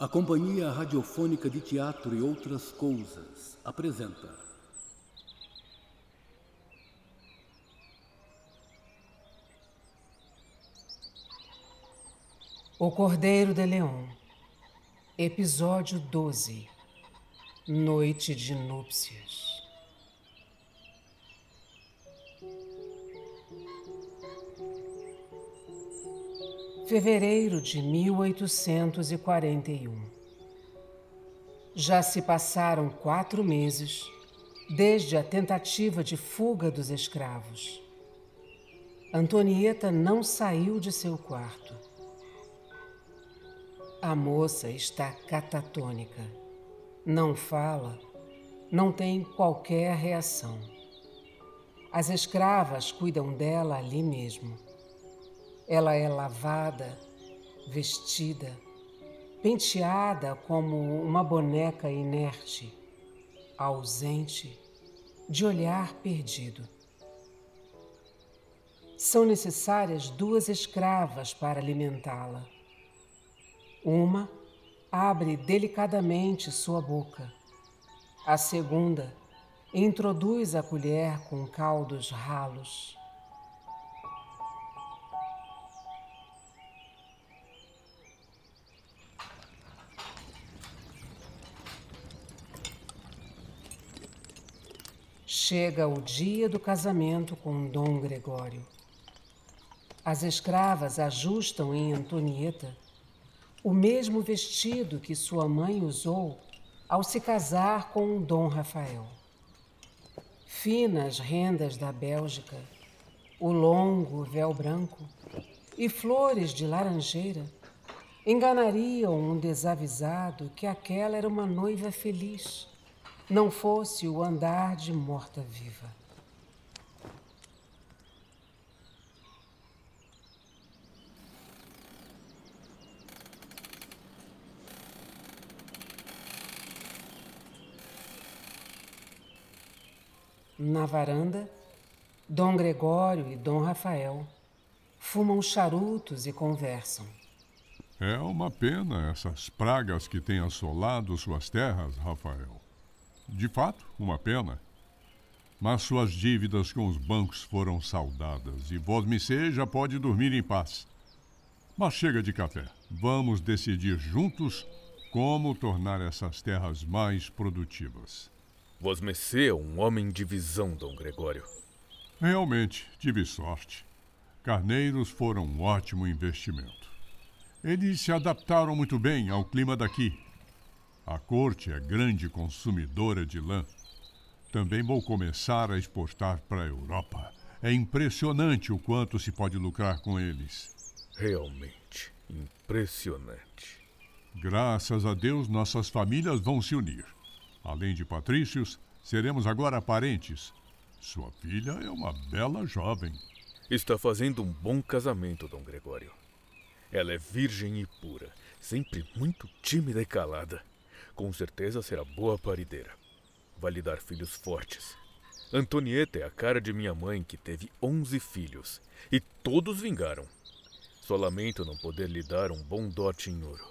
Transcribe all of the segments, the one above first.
A Companhia Radiofônica de Teatro e Outras Coisas apresenta. O Cordeiro de Leão, Episódio 12 Noite de Núpcias. Fevereiro de 1841. Já se passaram quatro meses desde a tentativa de fuga dos escravos. Antonieta não saiu de seu quarto. A moça está catatônica. Não fala, não tem qualquer reação. As escravas cuidam dela ali mesmo ela é lavada, vestida, penteada como uma boneca inerte, ausente, de olhar perdido. São necessárias duas escravas para alimentá-la. Uma abre delicadamente sua boca. A segunda introduz a colher com caldos ralos. Chega o dia do casamento com Dom Gregório. As escravas ajustam em Antonieta o mesmo vestido que sua mãe usou ao se casar com Dom Rafael. Finas rendas da Bélgica, o longo véu branco e flores de laranjeira enganariam um desavisado que aquela era uma noiva feliz não fosse o andar de morta-viva. Na varanda, Dom Gregório e Dom Rafael fumam charutos e conversam. É uma pena essas pragas que têm assolado suas terras, Rafael. De fato, uma pena. Mas suas dívidas com os bancos foram saldadas e Vosmicê já pode dormir em paz. Mas chega de café. Vamos decidir juntos como tornar essas terras mais produtivas. Vosmecê é um homem de visão, Dom Gregório. Realmente, tive sorte. Carneiros foram um ótimo investimento. Eles se adaptaram muito bem ao clima daqui a corte é grande consumidora de lã. Também vou começar a exportar para a Europa. É impressionante o quanto se pode lucrar com eles. Realmente impressionante. Graças a Deus, nossas famílias vão se unir. Além de patrícios, seremos agora parentes. Sua filha é uma bela jovem. Está fazendo um bom casamento, Dom Gregório. Ela é virgem e pura, sempre muito tímida e calada. Com certeza será boa parideira. Vai lhe dar filhos fortes. Antonieta é a cara de minha mãe, que teve onze filhos, e todos vingaram. Só lamento não poder lhe dar um bom dote em ouro.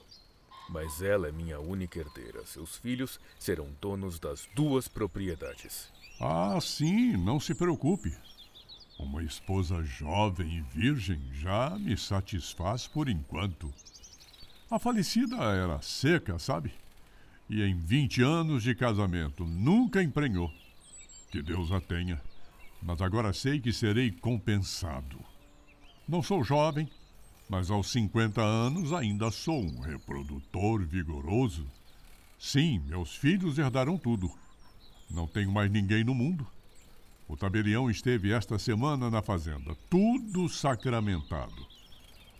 Mas ela é minha única herdeira. Seus filhos serão donos das duas propriedades. Ah, sim, não se preocupe. Uma esposa jovem e virgem já me satisfaz por enquanto. A falecida era seca, sabe? E em 20 anos de casamento nunca emprenhou. Que Deus a tenha. Mas agora sei que serei compensado. Não sou jovem, mas aos 50 anos ainda sou um reprodutor vigoroso. Sim, meus filhos herdarão tudo. Não tenho mais ninguém no mundo. O tabelião esteve esta semana na fazenda, tudo sacramentado.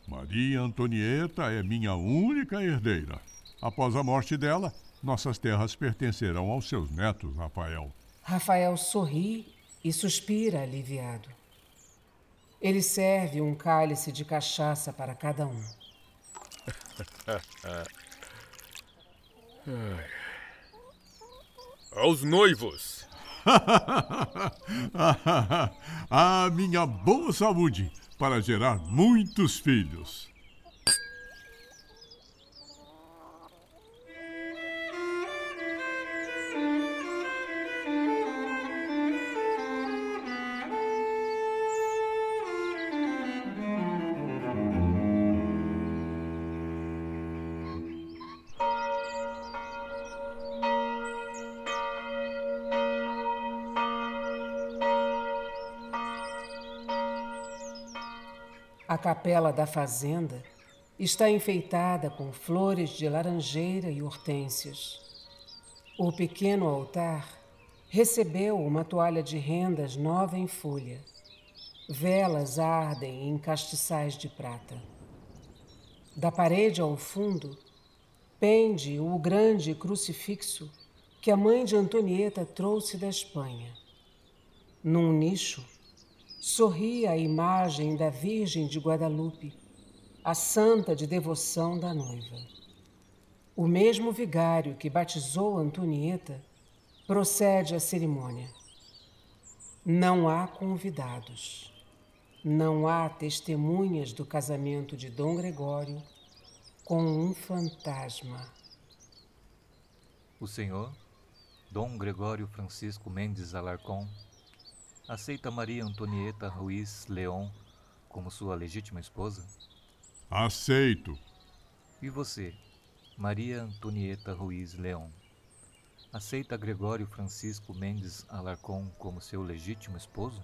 Maria Antonieta é minha única herdeira. Após a morte dela, nossas terras pertencerão aos seus netos, Rafael. Rafael sorri e suspira aliviado. Ele serve um cálice de cachaça para cada um. Aos noivos! a minha boa saúde para gerar muitos filhos. Capela da fazenda está enfeitada com flores de laranjeira e hortênsias. O pequeno altar recebeu uma toalha de rendas nova em folha. Velas ardem em castiçais de prata. Da parede ao fundo pende o grande crucifixo que a mãe de Antonieta trouxe da Espanha. Num nicho, sorria a imagem da Virgem de Guadalupe, a santa de devoção da noiva. O mesmo vigário que batizou Antonieta procede à cerimônia. Não há convidados, não há testemunhas do casamento de Dom Gregório com um fantasma. O senhor, Dom Gregório Francisco Mendes Alarcón, aceita Maria Antonieta Ruiz León como sua legítima esposa? Aceito. E você, Maria Antonieta Ruiz León, aceita Gregório Francisco Mendes Alarcón como seu legítimo esposo?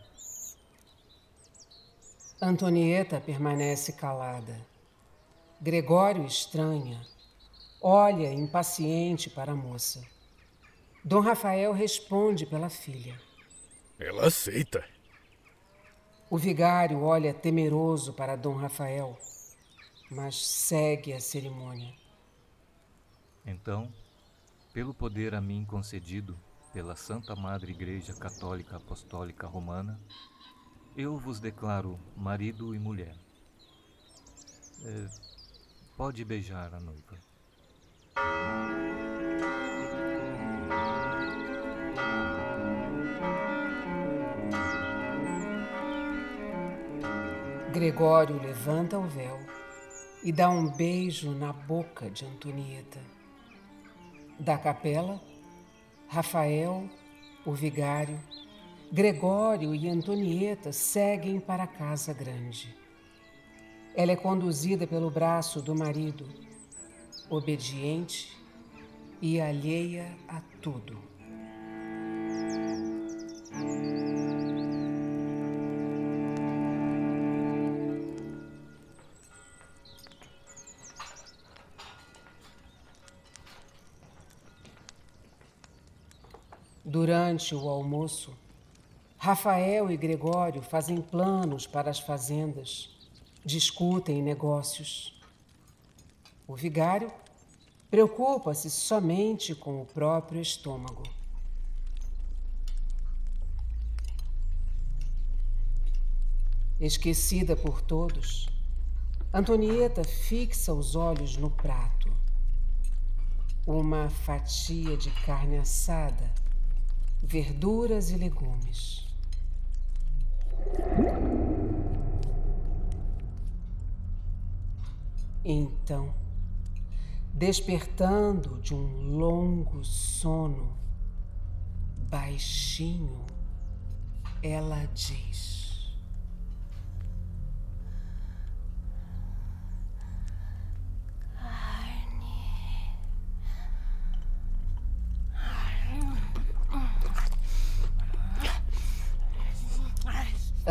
Antonieta permanece calada. Gregório estranha. Olha impaciente para a moça. Dom Rafael responde pela filha. Ela aceita. O vigário olha temeroso para Dom Rafael, mas segue a cerimônia. Então, pelo poder a mim concedido pela Santa Madre Igreja Católica Apostólica Romana, eu vos declaro marido e mulher. É, Pode beijar a noiva. Gregório levanta o véu e dá um beijo na boca de Antonieta. Da capela, Rafael, o vigário, Gregório e Antonieta seguem para a casa grande. Ela é conduzida pelo braço do marido, obediente e alheia a tudo. Durante o almoço, Rafael e Gregório fazem planos para as fazendas discutem negócios. O vigário preocupa-se somente com o próprio estômago. Esquecida por todos, Antonieta fixa os olhos no prato. Uma fatia de carne assada, verduras e legumes. Então, despertando de um longo sono, baixinho, ela diz: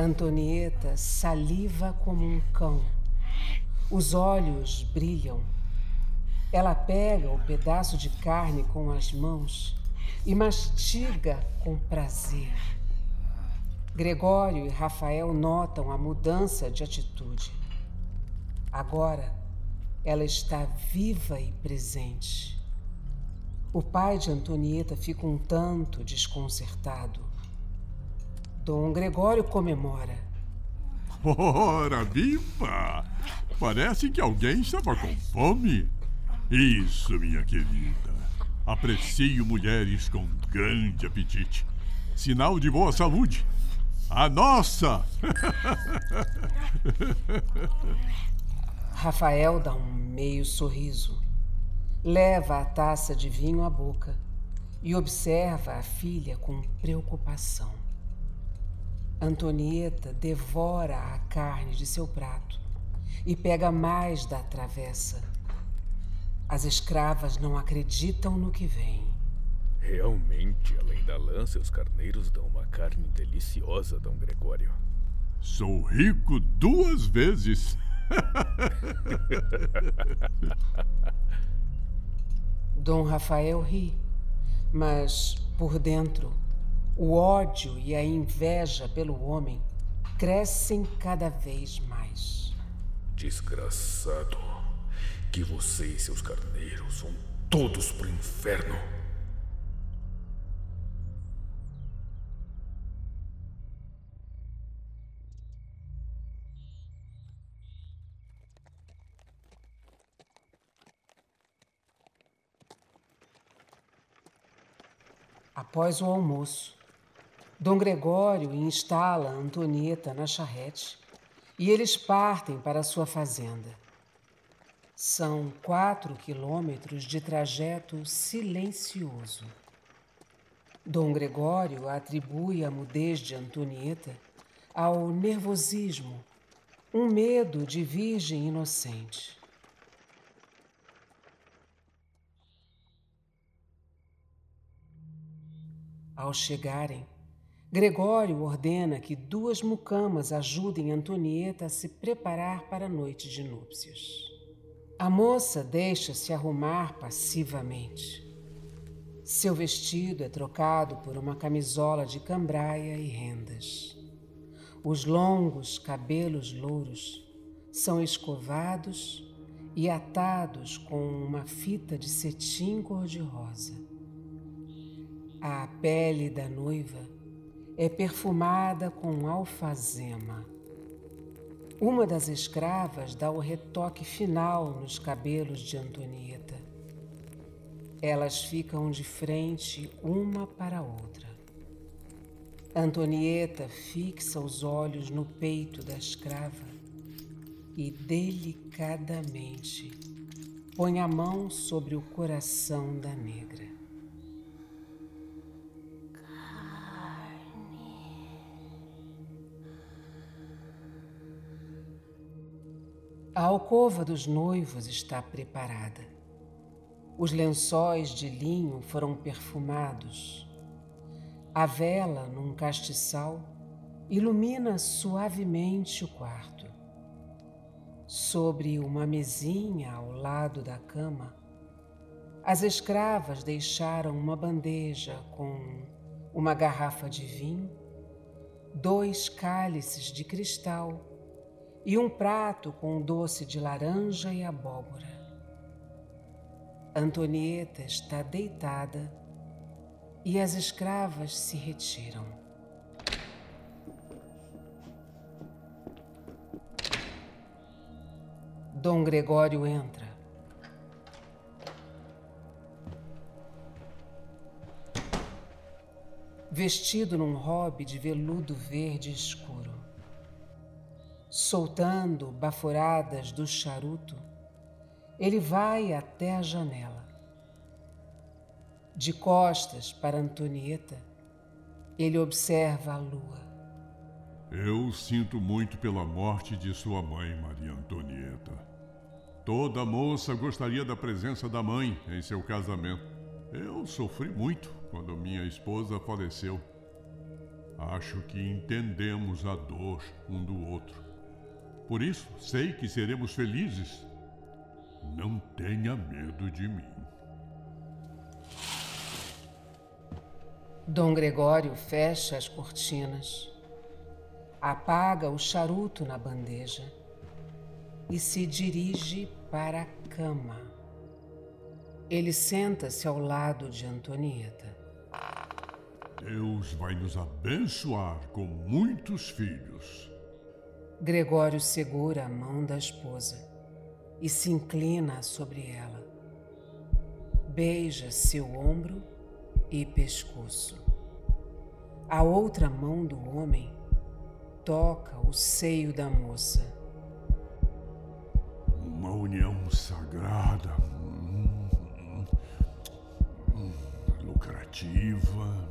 Antonieta saliva como um cão os olhos brilham. Ela pega o pedaço de carne com as mãos e mastiga com prazer. Gregório e Rafael notam a mudança de atitude. Agora ela está viva e presente. O pai de Antonieta fica um tanto desconcertado. Dom Gregório comemora. Ora, viva! Parece que alguém estava com fome. Isso, minha querida. Aprecio mulheres com grande apetite. Sinal de boa saúde. A nossa! Rafael dá um meio sorriso, leva a taça de vinho à boca e observa a filha com preocupação. Antonieta devora a carne de seu prato e pega mais da travessa. As escravas não acreditam no que vem. Realmente, além da lã, seus carneiros dão uma carne deliciosa, Dom Gregório. Sou rico duas vezes. Dom Rafael ri, mas por dentro, o ódio e a inveja pelo homem crescem cada vez mais. Desgraçado, que você e seus carneiros vão todos pro inferno. Após o almoço, Dom Gregório instala Antonieta na charrete e eles partem para sua fazenda. São quatro quilômetros de trajeto silencioso. Dom Gregório atribui a mudez de Antonieta ao nervosismo, um medo de virgem inocente. Ao chegarem, Gregório ordena que duas mucamas ajudem Antonieta a se preparar para a noite de núpcias. A moça deixa-se arrumar passivamente. Seu vestido é trocado por uma camisola de cambraia e rendas. Os longos cabelos louros são escovados e atados com uma fita de cetim cor-de-rosa. A pele da noiva é perfumada com alfazema. Uma das escravas dá o retoque final nos cabelos de Antonieta. Elas ficam de frente uma para a outra. Antonieta fixa os olhos no peito da escrava e delicadamente põe a mão sobre o coração da negra. A alcova dos noivos está preparada. Os lençóis de linho foram perfumados. A vela, num castiçal, ilumina suavemente o quarto. Sobre uma mesinha ao lado da cama, as escravas deixaram uma bandeja com uma garrafa de vinho, dois cálices de cristal e um prato com doce de laranja e abóbora. Antonieta está deitada e as escravas se retiram. Dom Gregório entra. Vestido num robe de veludo verde escuro soltando baforadas do charuto, ele vai até a janela. De costas para Antonieta, ele observa a lua. Eu sinto muito pela morte de sua mãe, Maria Antonieta. Toda moça gostaria da presença da mãe em seu casamento. Eu sofri muito quando minha esposa faleceu. Acho que entendemos a dor um do outro. Por isso, sei que seremos felizes. Não tenha medo de mim. Dom Gregório fecha as cortinas, apaga o charuto na bandeja e se dirige para a cama. Ele senta-se ao lado de Antonieta. Deus vai nos abençoar com muitos filhos. Gregório segura a mão da esposa e se inclina sobre ela. Beija seu ombro e pescoço. A outra mão do homem toca o seio da moça. Uma união sagrada, lucrativa,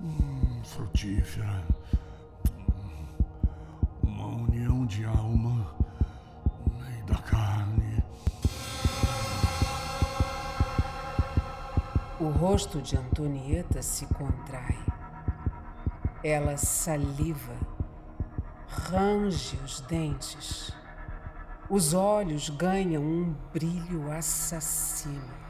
hum, frutífera de alma e da carne. O rosto de Antonieta se contrai. Ela saliva range os dentes. Os olhos ganham um brilho assassino.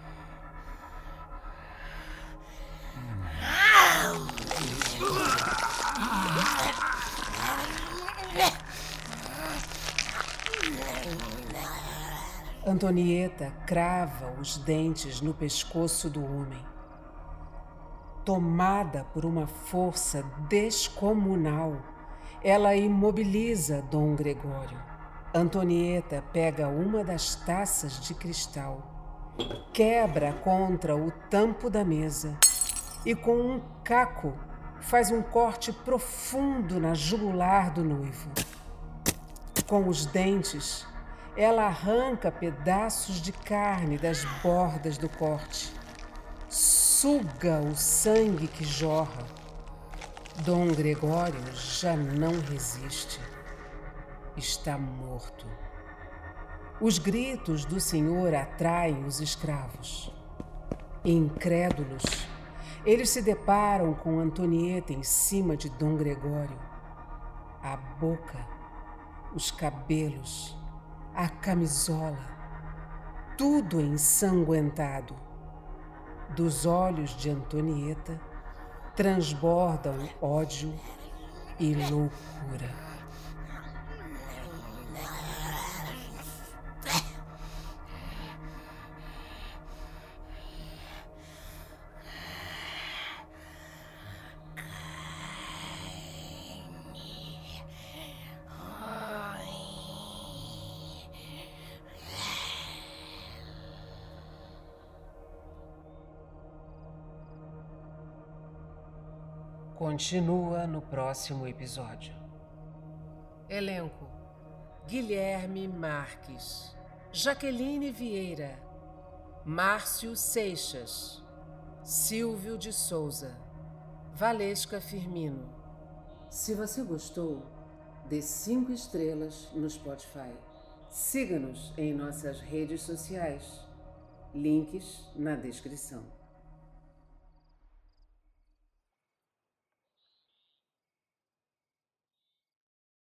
Antonieta crava os dentes no pescoço do homem. Tomada por uma força descomunal, ela imobiliza Dom Gregório. Antonieta pega uma das taças de cristal, quebra contra o tampo da mesa e, com um caco, faz um corte profundo na jugular do noivo. Com os dentes, ela arranca pedaços de carne das bordas do corte, suga o sangue que jorra. Dom Gregório já não resiste. Está morto. Os gritos do senhor atraem os escravos. Incrédulos, eles se deparam com Antonieta em cima de Dom Gregório. A boca, os cabelos, a camisola, tudo ensanguentado. Dos olhos de Antonieta transbordam ódio e loucura. Continua no próximo episódio. Elenco: Guilherme Marques, Jaqueline Vieira, Márcio Seixas, Silvio de Souza, Valesca Firmino. Se você gostou, dê cinco estrelas no Spotify. Siga-nos em nossas redes sociais. Links na descrição.